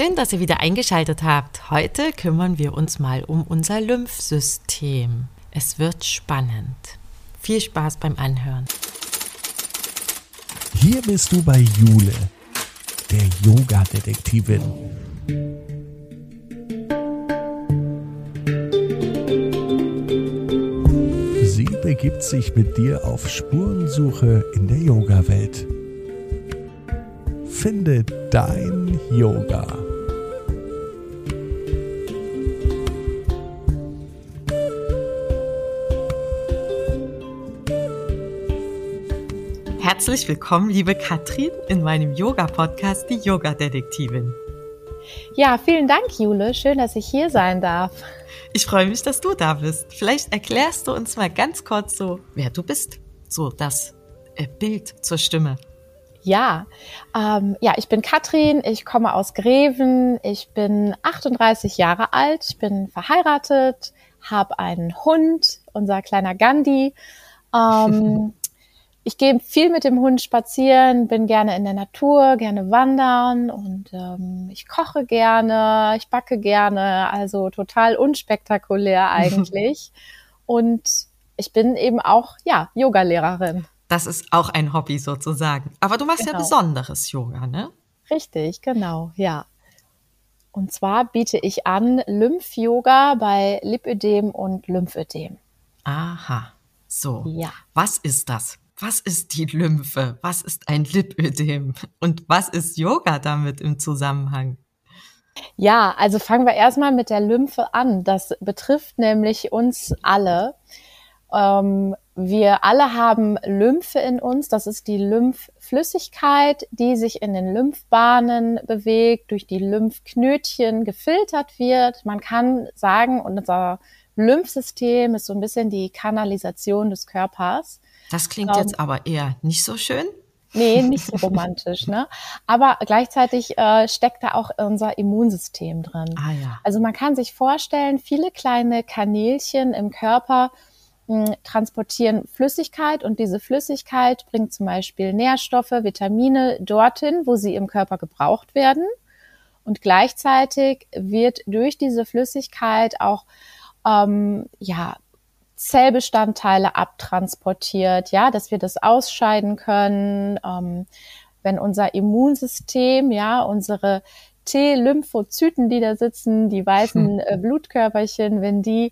Schön, dass ihr wieder eingeschaltet habt. Heute kümmern wir uns mal um unser Lymphsystem. Es wird spannend. Viel Spaß beim Anhören. Hier bist du bei Jule, der Yoga-Detektivin. Sie begibt sich mit dir auf Spurensuche in der Yoga-Welt. Finde dein Yoga. Herzlich willkommen, liebe Katrin, in meinem Yoga-Podcast, die Yoga-Detektivin. Ja, vielen Dank, Jule. Schön, dass ich hier sein darf. Ich freue mich, dass du da bist. Vielleicht erklärst du uns mal ganz kurz so, wer du bist. So das äh, Bild zur Stimme. Ja, ähm, ja, ich bin Katrin, ich komme aus Greven, ich bin 38 Jahre alt, ich bin verheiratet, habe einen Hund, unser kleiner Gandhi. Ähm, ich gehe viel mit dem Hund spazieren, bin gerne in der Natur, gerne wandern und ähm, ich koche gerne, ich backe gerne, also total unspektakulär eigentlich. und ich bin eben auch ja Yogalehrerin. Das ist auch ein Hobby sozusagen. Aber du machst genau. ja besonderes Yoga, ne? Richtig, genau, ja. Und zwar biete ich an Lymph-Yoga bei Lipödem und Lymphödem. Aha, so. Ja. Was ist das? Was ist die Lymphe? Was ist ein Lipödem? Und was ist Yoga damit im Zusammenhang? Ja, also fangen wir erstmal mit der Lymphe an. Das betrifft nämlich uns alle. Ähm, wir alle haben Lymphe in uns. Das ist die Lymphflüssigkeit, die sich in den Lymphbahnen bewegt, durch die Lymphknötchen gefiltert wird. Man kann sagen, unser Lymphsystem ist so ein bisschen die Kanalisation des Körpers. Das klingt ähm, jetzt aber eher nicht so schön. Nee, nicht so romantisch, ne? Aber gleichzeitig äh, steckt da auch unser Immunsystem drin. Ah, ja. Also man kann sich vorstellen, viele kleine Kanälchen im Körper transportieren Flüssigkeit und diese Flüssigkeit bringt zum Beispiel Nährstoffe, Vitamine dorthin, wo sie im Körper gebraucht werden. Und gleichzeitig wird durch diese Flüssigkeit auch ähm, ja, Zellbestandteile abtransportiert, ja, dass wir das ausscheiden können. Ähm, wenn unser Immunsystem, ja, unsere T-Lymphozyten, die da sitzen, die weißen äh, Blutkörperchen, wenn die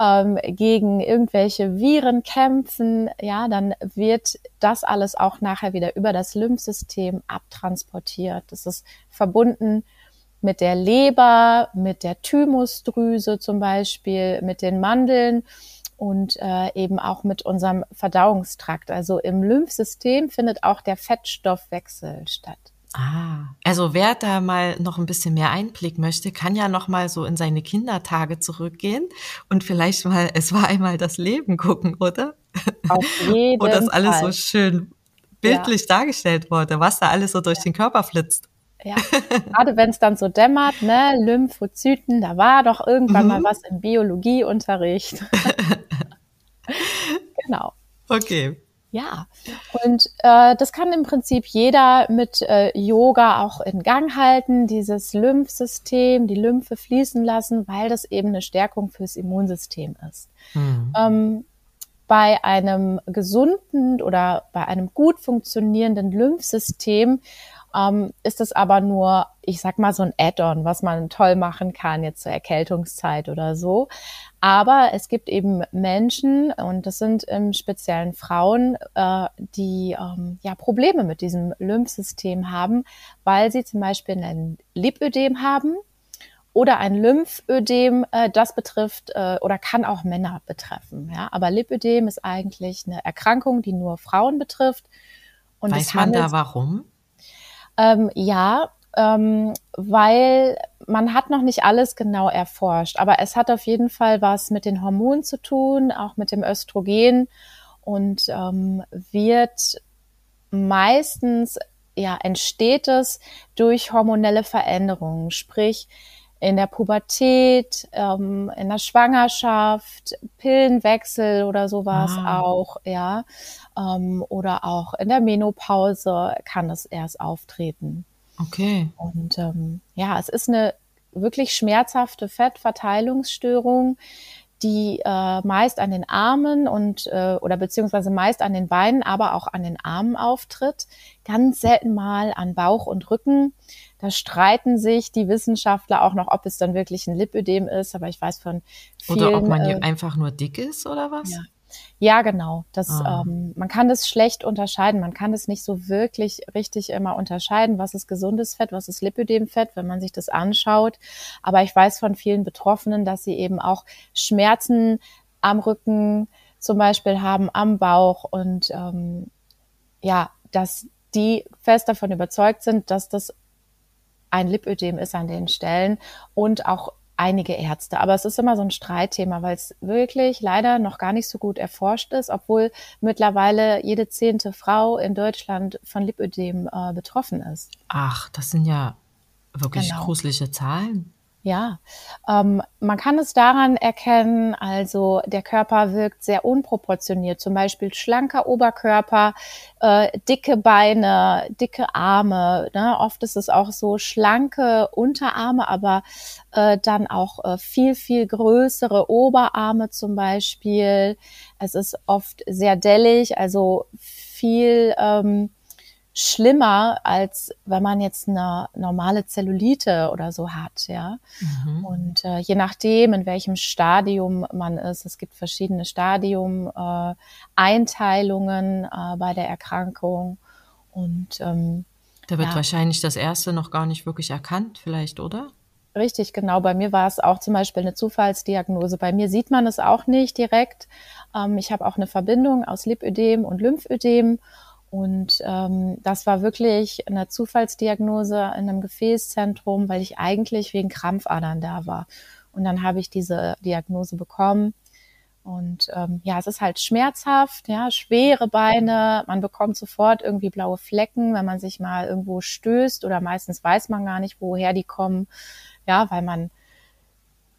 ähm, gegen irgendwelche Viren kämpfen, ja, dann wird das alles auch nachher wieder über das Lymphsystem abtransportiert. Das ist verbunden mit der Leber, mit der Thymusdrüse zum Beispiel, mit den Mandeln und äh, eben auch mit unserem Verdauungstrakt. Also im Lymphsystem findet auch der Fettstoffwechsel statt. Ah, also wer da mal noch ein bisschen mehr Einblick möchte, kann ja noch mal so in seine Kindertage zurückgehen und vielleicht mal Es war einmal das Leben gucken, oder? Auf jeden Wo das alles Fall. so schön bildlich ja. dargestellt wurde, was da alles so durch ja. den Körper flitzt. Ja, gerade wenn es dann so dämmert, ne, Lymphozyten, da war doch irgendwann mhm. mal was im Biologieunterricht. genau. Okay. Ja, und äh, das kann im Prinzip jeder mit äh, Yoga auch in Gang halten, dieses Lymphsystem, die Lymphe fließen lassen, weil das eben eine Stärkung fürs Immunsystem ist. Mhm. Ähm, bei einem gesunden oder bei einem gut funktionierenden Lymphsystem ähm, ist es aber nur, ich sag mal, so ein Add-on, was man toll machen kann jetzt zur Erkältungszeit oder so. Aber es gibt eben Menschen, und das sind im Speziellen Frauen, äh, die ähm, ja Probleme mit diesem Lymphsystem haben, weil sie zum Beispiel ein Lipödem haben oder ein Lymphödem, äh, das betrifft äh, oder kann auch Männer betreffen. Ja? Aber Lipödem ist eigentlich eine Erkrankung, die nur Frauen betrifft. Und Weiß man da warum? Ähm, ja, ähm, weil man hat noch nicht alles genau erforscht, aber es hat auf jeden Fall was mit den Hormonen zu tun, auch mit dem Östrogen und ähm, wird meistens ja entsteht es durch hormonelle Veränderungen, sprich in der Pubertät, ähm, in der Schwangerschaft, Pillenwechsel oder sowas ah. auch, ja, ähm, oder auch in der Menopause kann es erst auftreten. Okay. Und ähm, ja, es ist eine wirklich schmerzhafte Fettverteilungsstörung, die äh, meist an den Armen und äh, oder beziehungsweise meist an den Beinen, aber auch an den Armen auftritt. Ganz selten mal an Bauch und Rücken. Da streiten sich die Wissenschaftler auch noch, ob es dann wirklich ein Lipödem ist, aber ich weiß von vielen. Oder ob man äh, einfach nur dick ist oder was? Ja. Ja, genau. Das, ah. ähm, man kann das schlecht unterscheiden. Man kann das nicht so wirklich richtig immer unterscheiden, was ist gesundes Fett, was ist Lipödemfett, wenn man sich das anschaut. Aber ich weiß von vielen Betroffenen, dass sie eben auch Schmerzen am Rücken zum Beispiel haben, am Bauch und ähm, ja, dass die fest davon überzeugt sind, dass das ein Lipödem ist an den Stellen und auch einige Ärzte. Aber es ist immer so ein Streitthema, weil es wirklich leider noch gar nicht so gut erforscht ist, obwohl mittlerweile jede zehnte Frau in Deutschland von Lipödem äh, betroffen ist. Ach, das sind ja wirklich genau. gruselige Zahlen. Ja, ähm, man kann es daran erkennen, also der Körper wirkt sehr unproportioniert, zum Beispiel schlanker Oberkörper, äh, dicke Beine, dicke Arme. Ne? Oft ist es auch so schlanke Unterarme, aber äh, dann auch äh, viel, viel größere Oberarme zum Beispiel. Es ist oft sehr dellig, also viel ähm, schlimmer, als wenn man jetzt eine normale Zellulite oder so hat, ja. Mhm. Und äh, je nachdem, in welchem Stadium man ist, es gibt verschiedene Stadium, äh, äh, bei der Erkrankung und ähm, da wird ja. wahrscheinlich das erste noch gar nicht wirklich erkannt, vielleicht, oder? Richtig, genau. Bei mir war es auch zum Beispiel eine Zufallsdiagnose. Bei mir sieht man es auch nicht direkt. Ähm, ich habe auch eine Verbindung aus Lipödem und Lymphödem und ähm, das war wirklich eine Zufallsdiagnose in einem Gefäßzentrum, weil ich eigentlich wegen Krampfadern da war. Und dann habe ich diese Diagnose bekommen. Und ähm, ja, es ist halt schmerzhaft, ja, schwere Beine, man bekommt sofort irgendwie blaue Flecken, wenn man sich mal irgendwo stößt oder meistens weiß man gar nicht, woher die kommen, ja, weil man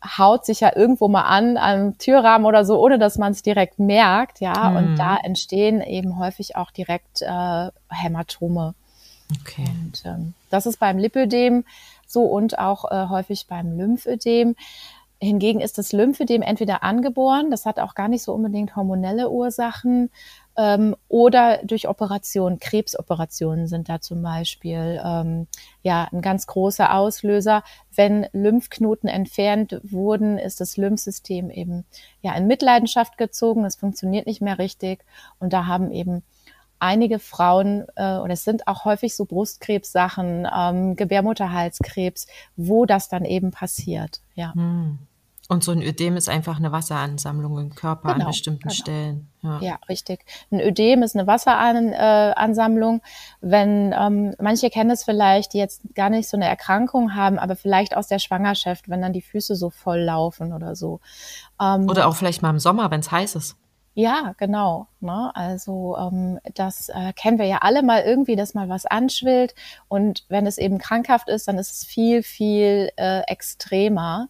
haut sich ja irgendwo mal an am Türrahmen oder so, ohne dass man es direkt merkt, ja. Mhm. Und da entstehen eben häufig auch direkt äh, Hämatome. Okay. Und ähm, das ist beim Lipödem so und auch äh, häufig beim Lymphödem. Hingegen ist das Lymphödem entweder angeboren, das hat auch gar nicht so unbedingt hormonelle Ursachen, ähm, oder durch Operationen, Krebsoperationen sind da zum Beispiel ähm, ja ein ganz großer Auslöser. Wenn Lymphknoten entfernt wurden, ist das Lymphsystem eben ja in Mitleidenschaft gezogen. Es funktioniert nicht mehr richtig und da haben eben einige Frauen, äh, oder es sind auch häufig so Brustkrebssachen, ähm, Gebärmutterhalskrebs, wo das dann eben passiert. Ja. Hm. Und so ein Ödem ist einfach eine Wasseransammlung im Körper genau, an bestimmten genau. Stellen. Ja. ja. richtig. Ein Ödem ist eine Wasseransammlung. Wenn ähm, manche kennen es vielleicht, die jetzt gar nicht so eine Erkrankung haben, aber vielleicht aus der Schwangerschaft, wenn dann die Füße so voll laufen oder so. Ähm, oder auch vielleicht mal im Sommer, wenn es heiß ist. Ja, genau. Ne? Also ähm, das äh, kennen wir ja alle mal irgendwie, dass mal was anschwillt. Und wenn es eben krankhaft ist, dann ist es viel, viel äh, extremer.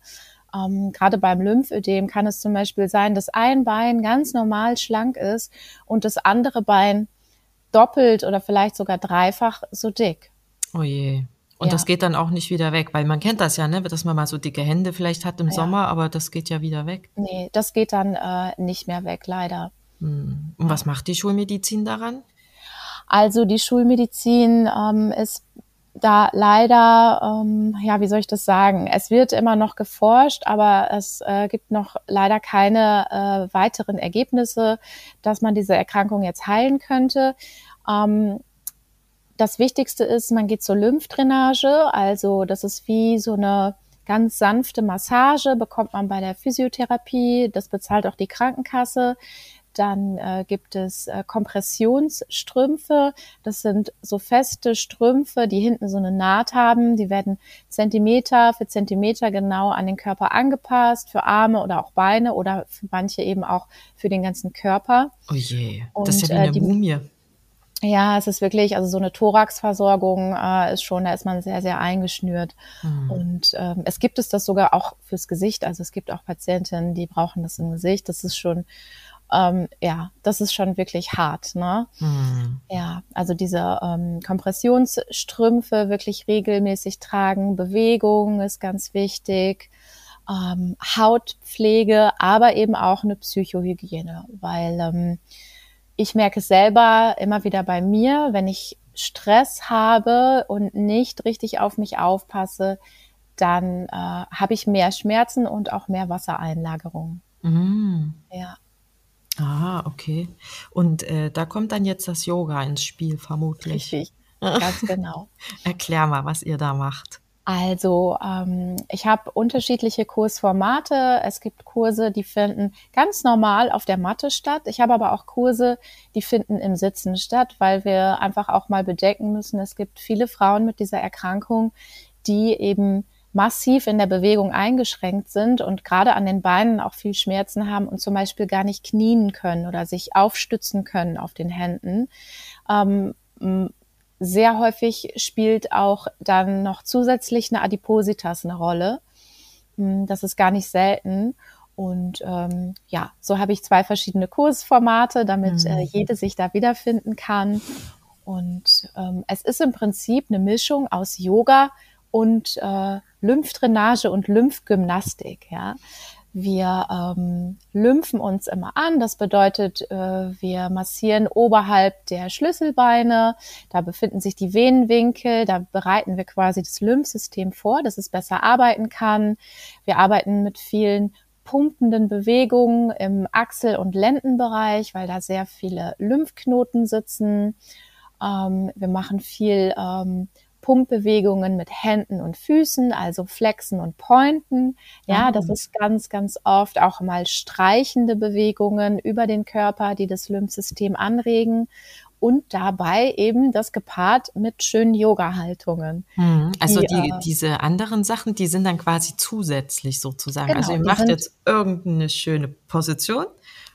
Ähm, Gerade beim Lymphödem kann es zum Beispiel sein, dass ein Bein ganz normal schlank ist und das andere Bein doppelt oder vielleicht sogar dreifach so dick. Oh je. Und ja. das geht dann auch nicht wieder weg, weil man kennt das ja, ne, dass man mal so dicke Hände vielleicht hat im ja. Sommer, aber das geht ja wieder weg. Nee, das geht dann äh, nicht mehr weg, leider. Hm. Und was macht die Schulmedizin daran? Also die Schulmedizin ähm, ist da leider, ähm, ja, wie soll ich das sagen? Es wird immer noch geforscht, aber es äh, gibt noch leider keine äh, weiteren Ergebnisse, dass man diese Erkrankung jetzt heilen könnte. Ähm, das Wichtigste ist, man geht zur Lymphdrainage, also das ist wie so eine ganz sanfte Massage, bekommt man bei der Physiotherapie, das bezahlt auch die Krankenkasse. Dann äh, gibt es äh, Kompressionsstrümpfe. Das sind so feste Strümpfe, die hinten so eine Naht haben. Die werden Zentimeter für Zentimeter genau an den Körper angepasst, für Arme oder auch Beine oder für manche eben auch für den ganzen Körper. Oh je, das ist ja wie eine äh, die, Mumie. Ja, es ist wirklich, also so eine Thoraxversorgung äh, ist schon, da ist man sehr, sehr eingeschnürt. Mhm. Und ähm, es gibt es das sogar auch fürs Gesicht. Also es gibt auch Patientinnen, die brauchen das im Gesicht. Das ist schon ähm, ja, das ist schon wirklich hart. Ne? Mhm. Ja, also diese ähm, Kompressionsstrümpfe wirklich regelmäßig tragen, Bewegung ist ganz wichtig, ähm, Hautpflege, aber eben auch eine Psychohygiene, weil ähm, ich merke es selber immer wieder bei mir, wenn ich Stress habe und nicht richtig auf mich aufpasse, dann äh, habe ich mehr Schmerzen und auch mehr Wassereinlagerung. Mhm. Ja. Ah, okay. Und äh, da kommt dann jetzt das Yoga ins Spiel, vermutlich. Richtig, ganz genau. Erklär mal, was ihr da macht. Also ähm, ich habe unterschiedliche Kursformate. Es gibt Kurse, die finden ganz normal auf der Matte statt. Ich habe aber auch Kurse, die finden im Sitzen statt, weil wir einfach auch mal bedenken müssen, es gibt viele Frauen mit dieser Erkrankung, die eben massiv in der Bewegung eingeschränkt sind und gerade an den Beinen auch viel Schmerzen haben und zum Beispiel gar nicht knien können oder sich aufstützen können auf den Händen. Ähm, sehr häufig spielt auch dann noch zusätzlich eine Adipositas eine Rolle. Das ist gar nicht selten. Und ähm, ja, so habe ich zwei verschiedene Kursformate, damit äh, mhm. äh, jede sich da wiederfinden kann. Und ähm, es ist im Prinzip eine Mischung aus Yoga und äh, Lymphdrainage und Lymphgymnastik. Ja, wir ähm, lymphen uns immer an. Das bedeutet, äh, wir massieren oberhalb der Schlüsselbeine. Da befinden sich die Venenwinkel. Da bereiten wir quasi das Lymphsystem vor, dass es besser arbeiten kann. Wir arbeiten mit vielen pumpenden Bewegungen im Achsel- und Lendenbereich, weil da sehr viele Lymphknoten sitzen. Ähm, wir machen viel ähm, Pumpbewegungen mit Händen und Füßen, also Flexen und Pointen. Ja, das ist ganz, ganz oft auch mal streichende Bewegungen über den Körper, die das Lymphsystem anregen und dabei eben das gepaart mit schönen Yoga-Haltungen. Mhm. Also die, die äh, diese anderen Sachen, die sind dann quasi zusätzlich sozusagen. Also genau, also ihr macht jetzt irgendeine schöne Position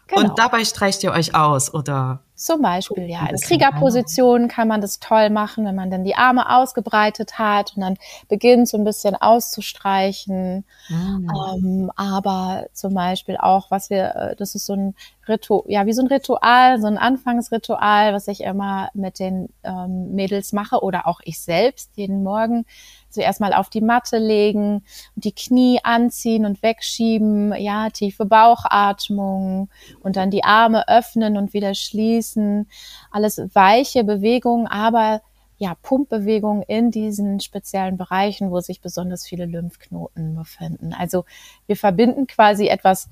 Genau. Und dabei streicht ihr euch aus, oder? Zum Beispiel, ja. In Kriegerpositionen kann man das toll machen, wenn man dann die Arme ausgebreitet hat und dann beginnt so ein bisschen auszustreichen. Mhm. Ähm, aber zum Beispiel auch, was wir, äh, das ist so ein Ritual, ja, wie so ein Ritual, so ein Anfangsritual, was ich immer mit den ähm, Mädels mache oder auch ich selbst jeden Morgen zuerst mal auf die Matte legen, die Knie anziehen und wegschieben, ja, tiefe Bauchatmung und dann die Arme öffnen und wieder schließen. Alles weiche Bewegungen, aber ja, Pumpbewegungen in diesen speziellen Bereichen, wo sich besonders viele Lymphknoten befinden. Also wir verbinden quasi etwas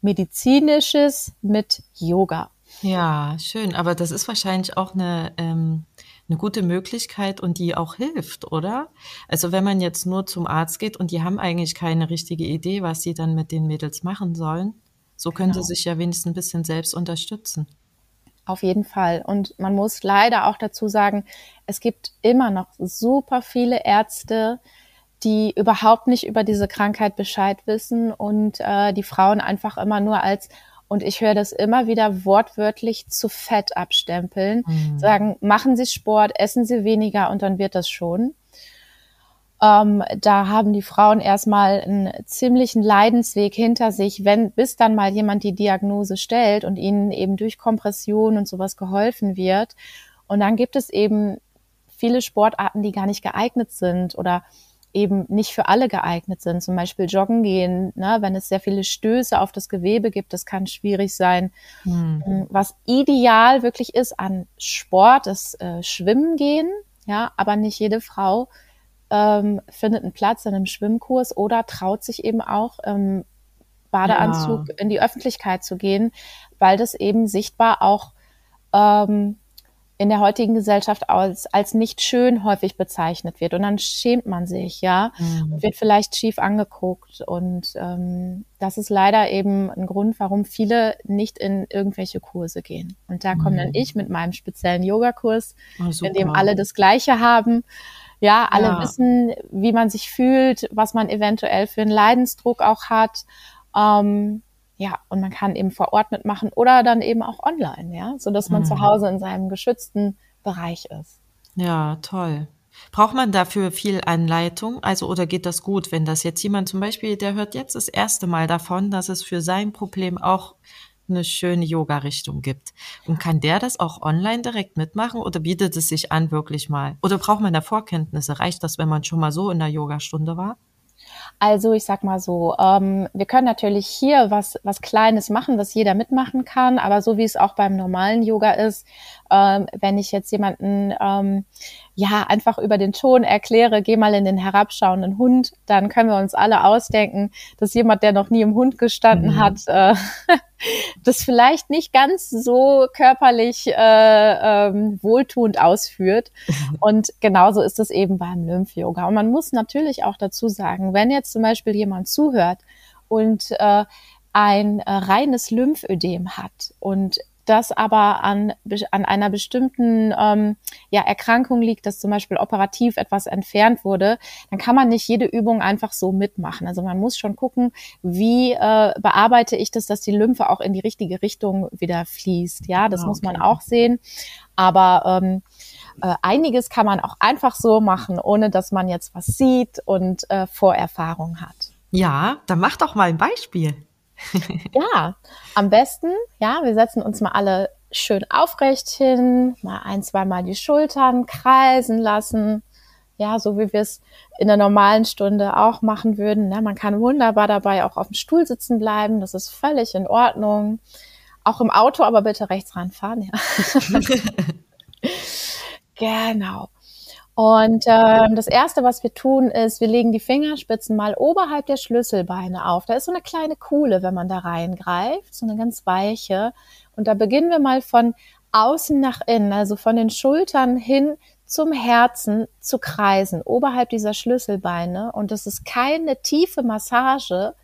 Medizinisches mit Yoga. Ja, schön. Aber das ist wahrscheinlich auch eine ähm, eine gute Möglichkeit und die auch hilft, oder? Also wenn man jetzt nur zum Arzt geht und die haben eigentlich keine richtige Idee, was sie dann mit den Mädels machen sollen, so können genau. sie sich ja wenigstens ein bisschen selbst unterstützen. Auf jeden Fall. Und man muss leider auch dazu sagen, es gibt immer noch super viele Ärzte, die überhaupt nicht über diese Krankheit Bescheid wissen und äh, die Frauen einfach immer nur als und ich höre das immer wieder wortwörtlich zu fett abstempeln. Mhm. Sagen, machen Sie Sport, essen Sie weniger und dann wird das schon. Ähm, da haben die Frauen erstmal einen ziemlichen Leidensweg hinter sich, wenn bis dann mal jemand die Diagnose stellt und ihnen eben durch Kompression und sowas geholfen wird. Und dann gibt es eben viele Sportarten, die gar nicht geeignet sind oder eben nicht für alle geeignet sind. Zum Beispiel joggen gehen, ne, wenn es sehr viele Stöße auf das Gewebe gibt, das kann schwierig sein. Mhm. Was ideal wirklich ist an Sport, ist äh, Schwimmen gehen, ja, aber nicht jede Frau ähm, findet einen Platz in einem Schwimmkurs oder traut sich eben auch im Badeanzug ja. in die Öffentlichkeit zu gehen, weil das eben sichtbar auch ähm, in der heutigen Gesellschaft als, als nicht schön häufig bezeichnet wird. Und dann schämt man sich, ja, mhm. und wird vielleicht schief angeguckt. Und ähm, das ist leider eben ein Grund, warum viele nicht in irgendwelche Kurse gehen. Und da mhm. komme dann ich mit meinem speziellen Yogakurs, oh, in dem alle das Gleiche haben. Ja, alle ja. wissen, wie man sich fühlt, was man eventuell für einen Leidensdruck auch hat. Ähm, ja, und man kann eben vor Ort mitmachen oder dann eben auch online, ja, so dass man mhm. zu Hause in seinem geschützten Bereich ist. Ja, toll. Braucht man dafür viel Anleitung? Also, oder geht das gut, wenn das jetzt jemand zum Beispiel, der hört jetzt das erste Mal davon, dass es für sein Problem auch eine schöne Yoga-Richtung gibt. Und kann der das auch online direkt mitmachen oder bietet es sich an, wirklich mal? Oder braucht man da Vorkenntnisse? Reicht das, wenn man schon mal so in der Yogastunde war? Also ich sag mal so, ähm, wir können natürlich hier was, was Kleines machen, was jeder mitmachen kann, aber so wie es auch beim normalen Yoga ist, ähm, wenn ich jetzt jemanden ähm, ja einfach über den Ton erkläre, geh mal in den herabschauenden Hund, dann können wir uns alle ausdenken, dass jemand, der noch nie im Hund gestanden mhm. hat, äh, das vielleicht nicht ganz so körperlich äh, ähm, wohltuend ausführt. Und genauso ist es eben beim Lymph-Yoga. Und man muss natürlich auch dazu sagen, wenn jetzt zum Beispiel jemand zuhört und äh, ein äh, reines Lymphödem hat und das aber an, an einer bestimmten ähm, ja, Erkrankung liegt, dass zum Beispiel operativ etwas entfernt wurde, dann kann man nicht jede Übung einfach so mitmachen. Also man muss schon gucken, wie äh, bearbeite ich das, dass die Lymphe auch in die richtige Richtung wieder fließt. Ja, das ah, okay. muss man auch sehen. Aber ähm, äh, einiges kann man auch einfach so machen, ohne dass man jetzt was sieht und äh, Vorerfahrung hat. Ja, dann mach doch mal ein Beispiel. ja, am besten, ja, wir setzen uns mal alle schön aufrecht hin, mal ein, zweimal die Schultern kreisen lassen. Ja, so wie wir es in der normalen Stunde auch machen würden. Ja, man kann wunderbar dabei auch auf dem Stuhl sitzen bleiben. Das ist völlig in Ordnung. Auch im Auto, aber bitte rechts ranfahren. Ja. genau. Und ähm, das Erste, was wir tun, ist, wir legen die Fingerspitzen mal oberhalb der Schlüsselbeine auf. Da ist so eine kleine Kuhle, wenn man da reingreift, so eine ganz weiche. Und da beginnen wir mal von außen nach innen, also von den Schultern hin zum Herzen zu kreisen, oberhalb dieser Schlüsselbeine. Und das ist keine tiefe Massage,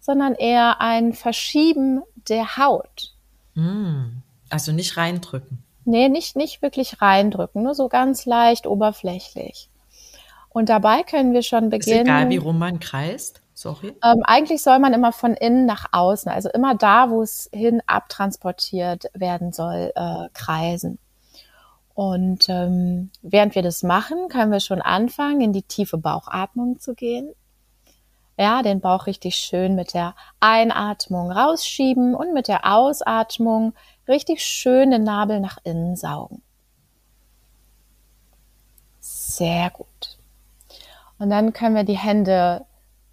sondern eher ein Verschieben der Haut. Mm, also nicht reindrücken. Nee, nicht, nicht wirklich reindrücken, nur so ganz leicht oberflächlich. Und dabei können wir schon beginnen. Ist egal, wie rum man kreist. Sorry. Ähm, eigentlich soll man immer von innen nach außen, also immer da, wo es hin abtransportiert werden soll, äh, kreisen. Und ähm, während wir das machen, können wir schon anfangen, in die tiefe Bauchatmung zu gehen. Ja, den Bauch richtig schön mit der Einatmung rausschieben und mit der Ausatmung richtig schön den Nabel nach innen saugen. Sehr gut. Und dann können wir die Hände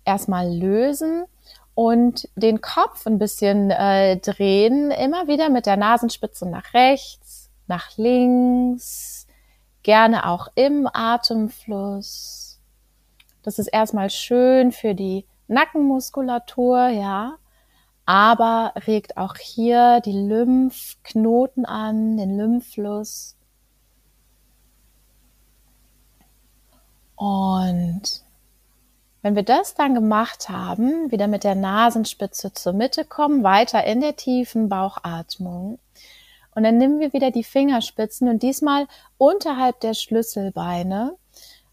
erstmal lösen und den Kopf ein bisschen äh, drehen, immer wieder mit der Nasenspitze nach rechts, nach links, gerne auch im Atemfluss. Das ist erstmal schön für die Nackenmuskulatur, ja aber regt auch hier die Lymphknoten an, den Lymphfluss. Und wenn wir das dann gemacht haben, wieder mit der Nasenspitze zur Mitte kommen, weiter in der tiefen Bauchatmung. Und dann nehmen wir wieder die Fingerspitzen und diesmal unterhalb der Schlüsselbeine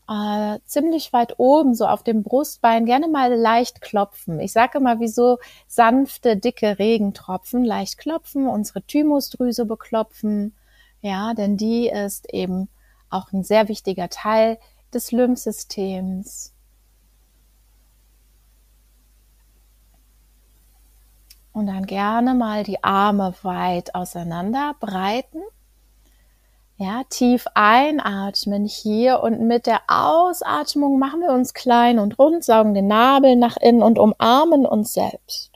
äh, ziemlich weit oben, so auf dem Brustbein, gerne mal leicht klopfen. Ich sage immer, wie so sanfte, dicke Regentropfen, leicht klopfen, unsere Thymusdrüse beklopfen. Ja, denn die ist eben auch ein sehr wichtiger Teil des Lymphsystems. Und dann gerne mal die Arme weit auseinander breiten ja, tief einatmen hier und mit der Ausatmung machen wir uns klein und rund, saugen den Nabel nach innen und umarmen uns selbst.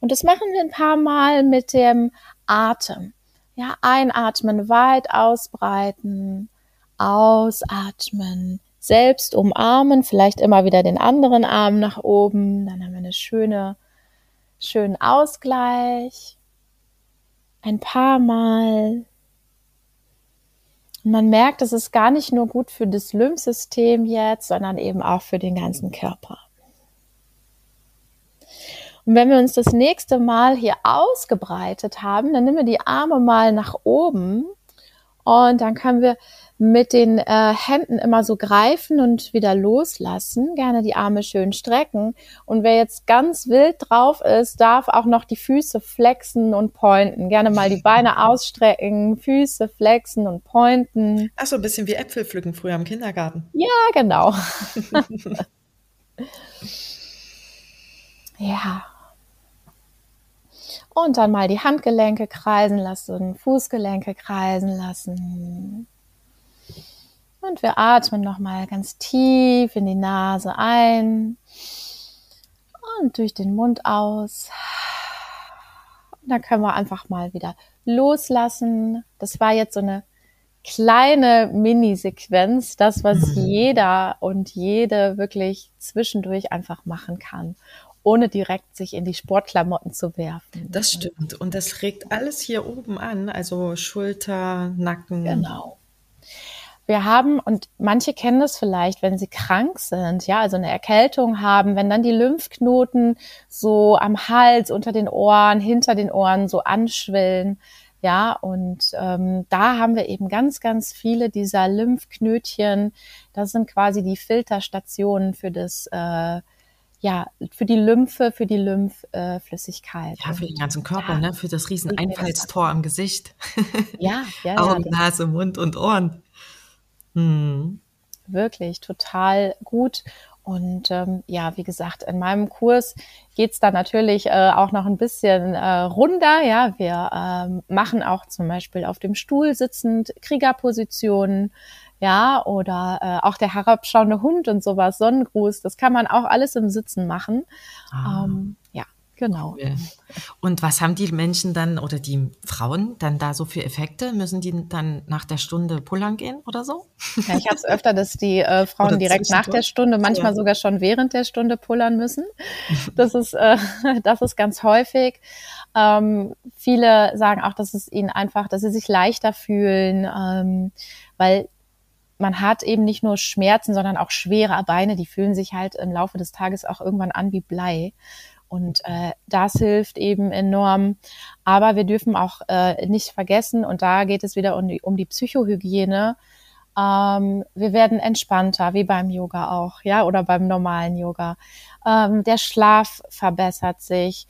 Und das machen wir ein paar Mal mit dem Atem. Ja, einatmen, weit ausbreiten, ausatmen, selbst umarmen, vielleicht immer wieder den anderen Arm nach oben, dann haben wir eine schöne, schönen Ausgleich. Ein paar Mal man merkt, es ist gar nicht nur gut für das Lymphsystem jetzt, sondern eben auch für den ganzen Körper. Und wenn wir uns das nächste Mal hier ausgebreitet haben, dann nehmen wir die Arme mal nach oben und dann können wir mit den äh, Händen immer so greifen und wieder loslassen. Gerne die Arme schön strecken. Und wer jetzt ganz wild drauf ist, darf auch noch die Füße flexen und pointen. Gerne mal die Beine ausstrecken, Füße flexen und pointen. Ach so, ein bisschen wie Äpfel pflücken früher im Kindergarten. Ja, genau. ja. Und dann mal die Handgelenke kreisen lassen, Fußgelenke kreisen lassen. Und wir atmen nochmal ganz tief in die Nase ein und durch den Mund aus. Und dann können wir einfach mal wieder loslassen. Das war jetzt so eine kleine Mini-Sequenz, das, was mhm. jeder und jede wirklich zwischendurch einfach machen kann, ohne direkt sich in die Sportklamotten zu werfen. Das stimmt. Und das regt alles hier oben an, also Schulter, Nacken. Genau. Wir haben, und manche kennen das vielleicht, wenn sie krank sind, ja, also eine Erkältung haben, wenn dann die Lymphknoten so am Hals, unter den Ohren, hinter den Ohren so anschwillen. Ja, und ähm, da haben wir eben ganz, ganz viele dieser Lymphknötchen. Das sind quasi die Filterstationen für das, äh, ja, für die Lymphe, für die Lymphflüssigkeit. Ja, für den ganzen Körper, ja, ne? Für das riesen Einfallstor am Gesicht. Ja, ja. Augen, ja, Nase, Mund und Ohren. Mhm. Wirklich total gut. Und ähm, ja, wie gesagt, in meinem Kurs geht's da natürlich äh, auch noch ein bisschen äh, runder. Ja, wir ähm, machen auch zum Beispiel auf dem Stuhl sitzend Kriegerpositionen, ja, oder äh, auch der herabschauende Hund und sowas, Sonnengruß, das kann man auch alles im Sitzen machen. Ah. Ähm, ja, Genau. Cool. Und was haben die Menschen dann oder die Frauen dann da so für Effekte? Müssen die dann nach der Stunde pullern gehen oder so? Ja, ich habe es öfter, dass die äh, Frauen direkt nach der Stunde, manchmal ja. sogar schon während der Stunde pullern müssen. Das ist, äh, das ist ganz häufig. Ähm, viele sagen auch, dass es ihnen einfach, dass sie sich leichter fühlen, ähm, weil man hat eben nicht nur Schmerzen, sondern auch schwere Beine, die fühlen sich halt im Laufe des Tages auch irgendwann an wie Blei. Und äh, das hilft eben enorm. Aber wir dürfen auch äh, nicht vergessen, und da geht es wieder um die, um die Psychohygiene. Ähm, wir werden entspannter, wie beim Yoga auch, ja, oder beim normalen Yoga. Ähm, der Schlaf verbessert sich.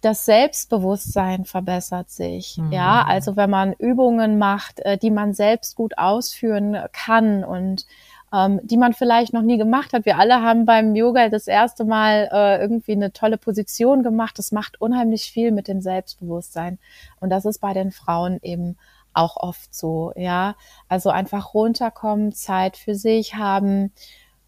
Das Selbstbewusstsein verbessert sich. Mhm. Ja, also wenn man Übungen macht, äh, die man selbst gut ausführen kann und ähm, die man vielleicht noch nie gemacht hat. Wir alle haben beim Yoga das erste Mal äh, irgendwie eine tolle Position gemacht. Das macht unheimlich viel mit dem Selbstbewusstsein. Und das ist bei den Frauen eben auch oft so, ja. Also einfach runterkommen, Zeit für sich haben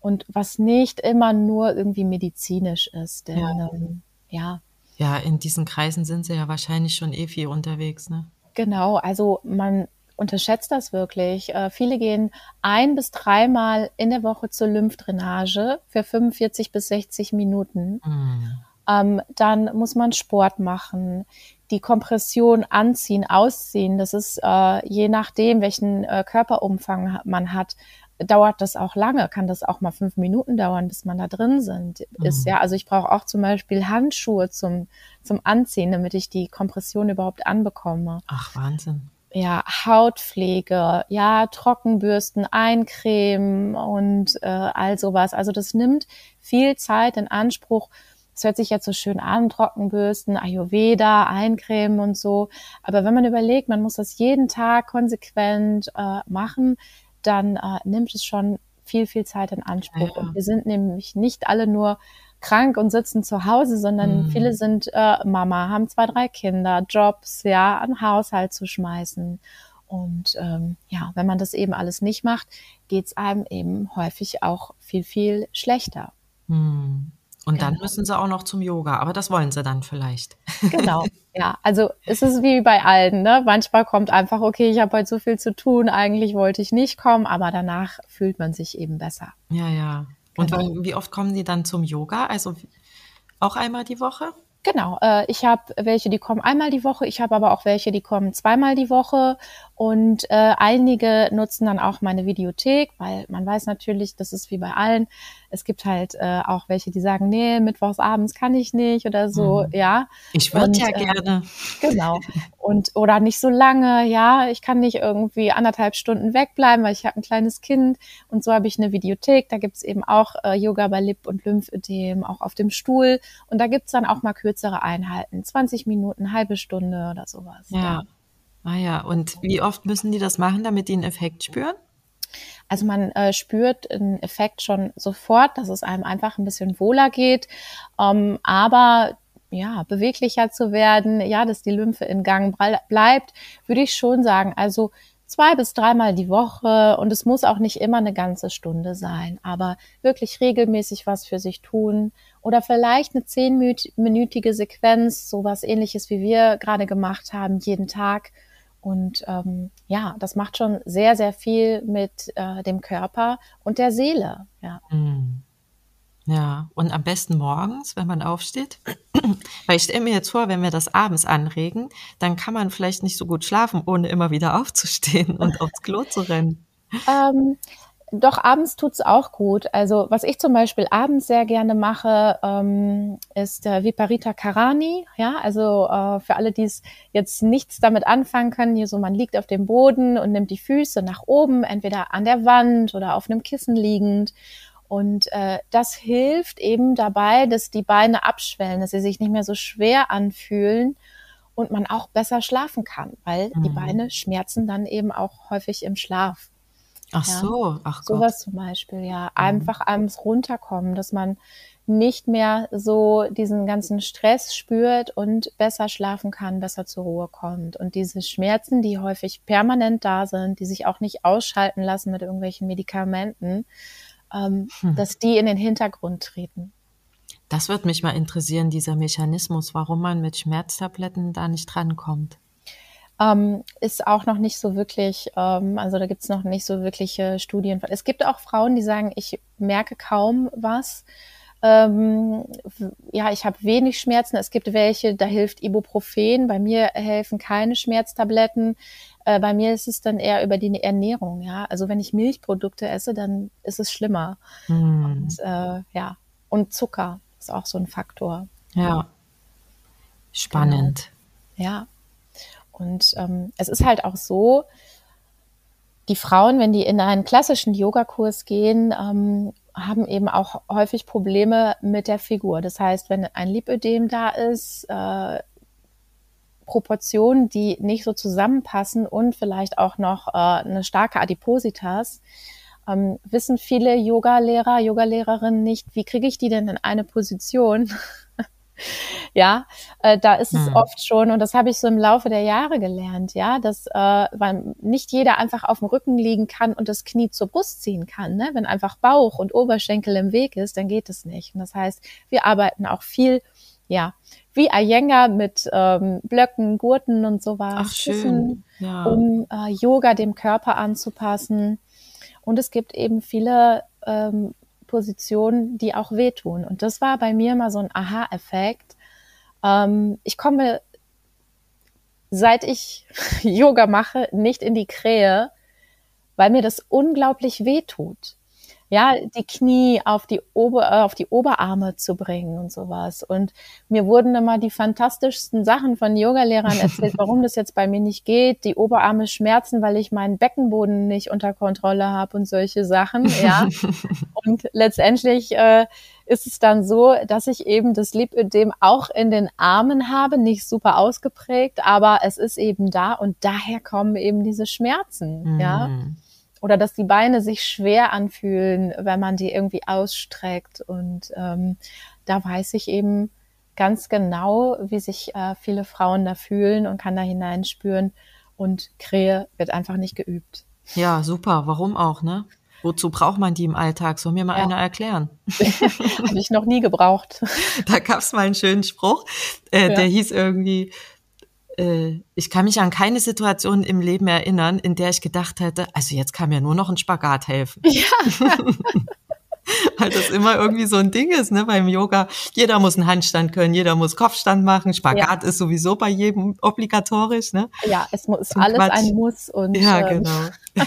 und was nicht immer nur irgendwie medizinisch ist. Denn, ja. Ähm, ja. Ja, in diesen Kreisen sind sie ja wahrscheinlich schon eh viel unterwegs, ne? Genau, also man unterschätzt das wirklich. Äh, viele gehen ein bis dreimal in der Woche zur Lymphdrainage für 45 bis 60 Minuten. Mhm. Ähm, dann muss man Sport machen, die Kompression anziehen, ausziehen. Das ist äh, je nachdem, welchen äh, Körperumfang man hat, dauert das auch lange, kann das auch mal fünf Minuten dauern, bis man da drin sind, mhm. ist. Ja, also ich brauche auch zum Beispiel Handschuhe zum, zum Anziehen, damit ich die Kompression überhaupt anbekomme. Ach, Wahnsinn ja, Hautpflege, ja, Trockenbürsten, Eincremen und äh, all sowas. Also das nimmt viel Zeit in Anspruch. Es hört sich jetzt so schön an, Trockenbürsten, Ayurveda, Eincremen und so. Aber wenn man überlegt, man muss das jeden Tag konsequent äh, machen, dann äh, nimmt es schon viel, viel Zeit in Anspruch. Ja. Und wir sind nämlich nicht alle nur krank und sitzen zu Hause, sondern mhm. viele sind äh, Mama, haben zwei, drei Kinder, Jobs, ja, einen Haushalt zu schmeißen. Und ähm, ja, wenn man das eben alles nicht macht, geht's einem eben häufig auch viel, viel schlechter. Mhm. Und dann genau. müssen sie auch noch zum Yoga, aber das wollen sie dann vielleicht. Genau, ja. Also es ist wie bei allen, ne? Manchmal kommt einfach, okay, ich habe heute so viel zu tun, eigentlich wollte ich nicht kommen, aber danach fühlt man sich eben besser. Ja, ja. Und genau. wie oft kommen die dann zum Yoga? Also auch einmal die Woche? Genau, äh, ich habe welche, die kommen einmal die Woche, ich habe aber auch welche, die kommen zweimal die Woche und äh, einige nutzen dann auch meine Videothek, weil man weiß natürlich, das ist wie bei allen, es gibt halt äh, auch welche, die sagen, nee, mittwochs abends kann ich nicht oder so, mhm. ja. Ich würde ja äh, gerne. Genau. Und oder nicht so lange, ja, ich kann nicht irgendwie anderthalb Stunden wegbleiben, weil ich habe ein kleines Kind und so habe ich eine Videothek, da gibt's eben auch äh, Yoga bei Lip- und Lymphödem, auch auf dem Stuhl und da gibt's dann auch mal kürzere Einheiten, 20 Minuten, halbe Stunde oder sowas. Ja. ja. Ah ja, und wie oft müssen die das machen, damit die einen Effekt spüren? Also man äh, spürt einen Effekt schon sofort, dass es einem einfach ein bisschen wohler geht. Ähm, aber ja, beweglicher zu werden, ja, dass die Lymphe in Gang bleibt, würde ich schon sagen. Also zwei bis dreimal die Woche und es muss auch nicht immer eine ganze Stunde sein, aber wirklich regelmäßig was für sich tun oder vielleicht eine zehnminütige Sequenz, sowas ähnliches wie wir gerade gemacht haben, jeden Tag. Und ähm, ja, das macht schon sehr, sehr viel mit äh, dem Körper und der Seele. Ja. Mhm. Ja, und am besten morgens, wenn man aufsteht. Weil ich stelle mir jetzt vor, wenn wir das abends anregen, dann kann man vielleicht nicht so gut schlafen, ohne immer wieder aufzustehen und aufs Klo zu rennen. Ähm, doch, abends tut's auch gut. Also was ich zum Beispiel abends sehr gerne mache, ähm, ist äh, Viparita Karani. Ja, also äh, für alle, die es jetzt nichts damit anfangen können, hier so man liegt auf dem Boden und nimmt die Füße nach oben, entweder an der Wand oder auf einem Kissen liegend und äh, das hilft eben dabei, dass die Beine abschwellen, dass sie sich nicht mehr so schwer anfühlen und man auch besser schlafen kann, weil mhm. die Beine schmerzen dann eben auch häufig im Schlaf. Ach ja? so, ach Gott. Sowas zum Beispiel, ja. Mhm. Einfach abends runterkommen, dass man nicht mehr so diesen ganzen Stress spürt und besser schlafen kann, besser zur Ruhe kommt. Und diese Schmerzen, die häufig permanent da sind, die sich auch nicht ausschalten lassen mit irgendwelchen Medikamenten, ähm, hm. dass die in den Hintergrund treten. Das wird mich mal interessieren, dieser Mechanismus, warum man mit Schmerztabletten da nicht drankommt. Ähm, ist auch noch nicht so wirklich, ähm, also da gibt es noch nicht so wirkliche Studien. Es gibt auch Frauen, die sagen, ich merke kaum was. Ähm, ja, ich habe wenig Schmerzen. Es gibt welche, da hilft Ibuprofen. Bei mir helfen keine Schmerztabletten. Äh, bei mir ist es dann eher über die Ernährung, ja. Also wenn ich Milchprodukte esse, dann ist es schlimmer. Mm. Und äh, ja, und Zucker ist auch so ein Faktor. Ja. Spannend. Genau. Ja. Und ähm, es ist halt auch so, die Frauen, wenn die in einen klassischen Yogakurs gehen, ähm, haben eben auch häufig Probleme mit der Figur. Das heißt, wenn ein Lipödem da ist, äh, Proportionen, die nicht so zusammenpassen und vielleicht auch noch äh, eine starke Adipositas, ähm, wissen viele Yoga-Lehrer, Yoga-Lehrerinnen nicht, wie kriege ich die denn in eine Position? ja, äh, da ist es hm. oft schon, und das habe ich so im Laufe der Jahre gelernt, ja, dass äh, weil nicht jeder einfach auf dem Rücken liegen kann und das Knie zur Brust ziehen kann. Ne? Wenn einfach Bauch und Oberschenkel im Weg ist, dann geht es nicht. Und das heißt, wir arbeiten auch viel, ja, wie Iyengar mit ähm, Blöcken, Gurten und sowas, Ach, schön. Ja. um äh, Yoga dem Körper anzupassen. Und es gibt eben viele ähm, Positionen, die auch wehtun. Und das war bei mir mal so ein Aha-Effekt. Ähm, ich komme, seit ich Yoga mache, nicht in die Krähe, weil mir das unglaublich wehtut ja, die Knie auf die, Ober, äh, auf die Oberarme zu bringen und sowas. Und mir wurden immer die fantastischsten Sachen von Yogalehrern erzählt, warum das jetzt bei mir nicht geht. Die Oberarme schmerzen, weil ich meinen Beckenboden nicht unter Kontrolle habe und solche Sachen, ja. und letztendlich äh, ist es dann so, dass ich eben das Lipödem auch in den Armen habe, nicht super ausgeprägt, aber es ist eben da und daher kommen eben diese Schmerzen, mm. ja oder dass die Beine sich schwer anfühlen, wenn man die irgendwie ausstreckt. Und ähm, da weiß ich eben ganz genau, wie sich äh, viele Frauen da fühlen und kann da hineinspüren. Und Krähe wird einfach nicht geübt. Ja, super. Warum auch, ne? Wozu braucht man die im Alltag? Soll mir mal ja. einer erklären? Habe ich noch nie gebraucht. Da gab's mal einen schönen Spruch, äh, ja. der hieß irgendwie, äh, ich kann mich an keine Situation im Leben erinnern, in der ich gedacht hätte, also jetzt kann mir nur noch ein Spagat helfen. Ja. Weil das immer irgendwie so ein Ding ist, ne, beim Yoga. Jeder muss einen Handstand können, jeder muss Kopfstand machen. Spagat ja. ist sowieso bei jedem obligatorisch, ne? Ja, es muss alles Quatsch. ein Muss und. Ja, ähm, genau.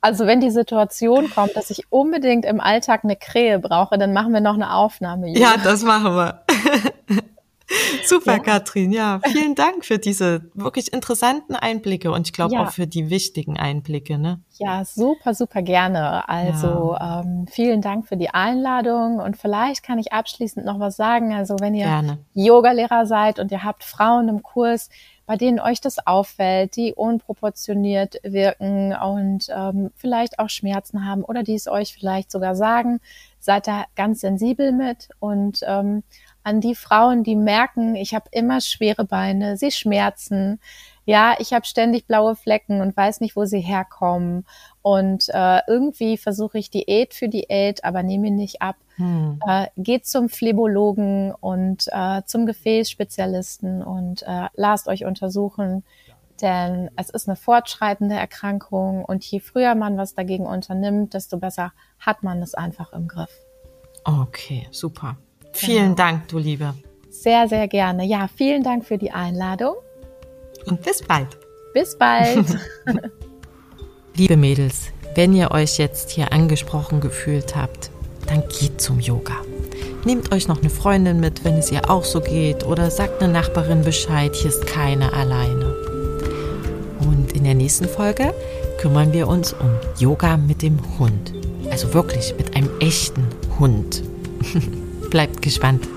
also wenn die Situation kommt, dass ich unbedingt im Alltag eine Krähe brauche, dann machen wir noch eine Aufnahme. Ja, das machen wir. Super, ja. Katrin. Ja, vielen Dank für diese wirklich interessanten Einblicke und ich glaube ja. auch für die wichtigen Einblicke. Ne? Ja, super, super gerne. Also ja. ähm, vielen Dank für die Einladung und vielleicht kann ich abschließend noch was sagen. Also wenn ihr Yogalehrer seid und ihr habt Frauen im Kurs, bei denen euch das auffällt, die unproportioniert wirken und ähm, vielleicht auch Schmerzen haben oder die es euch vielleicht sogar sagen, seid da ganz sensibel mit und ähm, an die Frauen, die merken, ich habe immer schwere Beine, sie schmerzen, ja, ich habe ständig blaue Flecken und weiß nicht, wo sie herkommen. Und äh, irgendwie versuche ich Diät für Diät, aber nehme ihn nicht ab. Hm. Äh, geht zum Phlebologen und äh, zum Gefäßspezialisten und äh, lasst euch untersuchen. Denn es ist eine fortschreitende Erkrankung und je früher man was dagegen unternimmt, desto besser hat man es einfach im Griff. Okay, super. Vielen genau. Dank, du Liebe. Sehr, sehr gerne. Ja, vielen Dank für die Einladung. Und bis bald. Bis bald. Liebe Mädels, wenn ihr euch jetzt hier angesprochen gefühlt habt, dann geht zum Yoga. Nehmt euch noch eine Freundin mit, wenn es ihr auch so geht, oder sagt eine Nachbarin Bescheid, hier ist keine alleine. Und in der nächsten Folge kümmern wir uns um Yoga mit dem Hund. Also wirklich mit einem echten Hund. Bleibt gespannt.